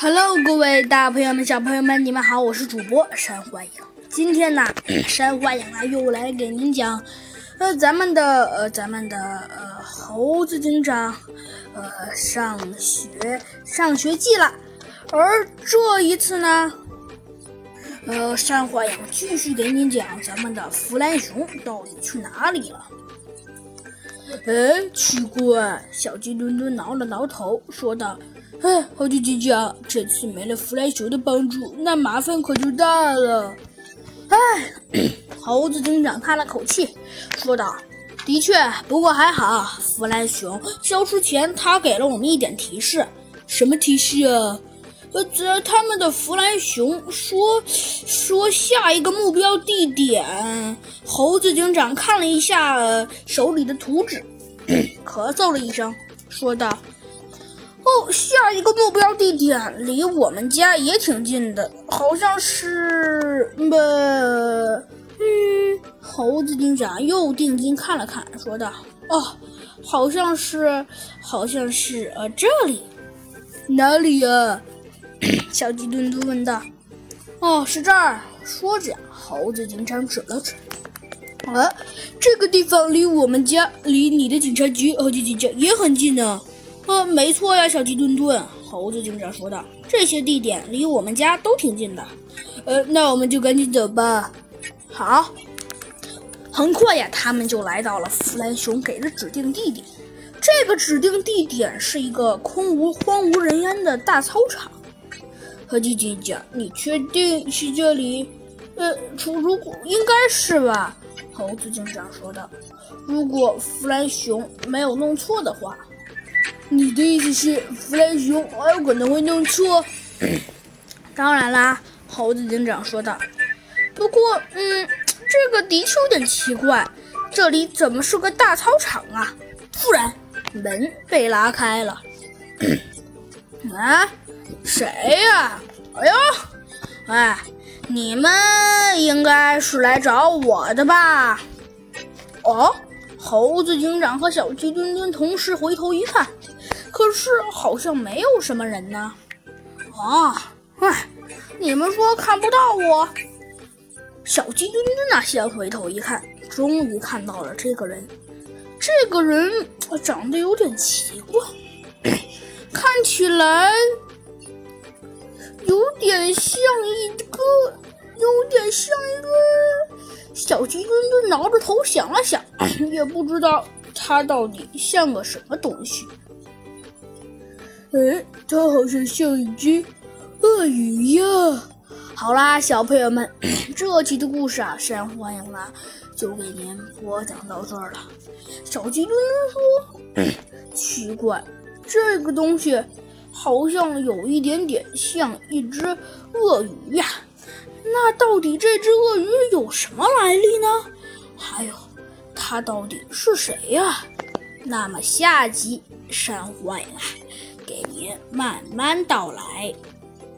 Hello，各位大朋友们、小朋友们，你们好，我是主播山幻影。今天呢，山幻影呢又来给您讲，呃，咱们的呃，咱们的呃，猴子警长，呃，上学上学记了。而这一次呢，呃，山幻影继续给您讲咱们的弗兰熊到底去哪里了。哎，奇怪！小鸡墩墩挠了挠头，说道：“哎，猴子警长，这次没了弗莱熊的帮助，那麻烦可就大了。”哎，猴子警长叹了口气，说道：“的确，不过还好，弗莱熊消失前，他给了我们一点提示。什么提示啊？”呃，这他们的弗兰熊说说下一个目标地点。猴子警长看了一下手里的图纸，咳嗽了一声，说道：“哦，下一个目标地点离我们家也挺近的，好像是……不，嗯。”猴子警长又定睛看了看，说道：“哦，好像是，好像是……呃，这里，哪里呀？”小鸡墩墩问道：“哦，是这儿。”说着，猴子警长指了指：“啊，这个地方离我们家、离你的警察局、猴子警长也很近呢。”“啊，没错呀，小鸡墩墩。”猴子警长说道：“这些地点离我们家都挺近的。”“呃，那我们就赶紧走吧。”“好。”很快呀，他们就来到了弗兰熊给的指定地点。这个指定地点是一个空无、荒无人烟的大操场。和鸡警长，你确定是这里？呃，出如果应该是吧？猴子警长说道。如果弗兰熊没有弄错的话，你的意思是弗兰熊还有可能会弄错？当然啦，猴子警长说道。不过，嗯，这个的确有点奇怪，这里怎么是个大操场啊？突然，门被拉开了。啊？谁呀？哎呦，哎，你们应该是来找我的吧？哦，猴子警长和小鸡墩墩同时回头一看，可是好像没有什么人呢。啊，哎，你们说看不到我？小鸡墩墩呢，先回头一看，终于看到了这个人。这个人长得有点奇怪，看起来。有点像一个，有点像一个小鸡墩墩挠着头想了想，也不知道它到底像个什么东西。哎，它好像像一只鳄鱼呀！好啦，小朋友们，这期的故事啊，山欢迎啦，就给您播讲到这儿了。小鸡墩墩说：“奇怪，这个东西。”好像有一点点像一只鳄鱼呀，那到底这只鳄鱼有什么来历呢？还有，它到底是谁呀？那么下集山幻啊，给您慢慢道来。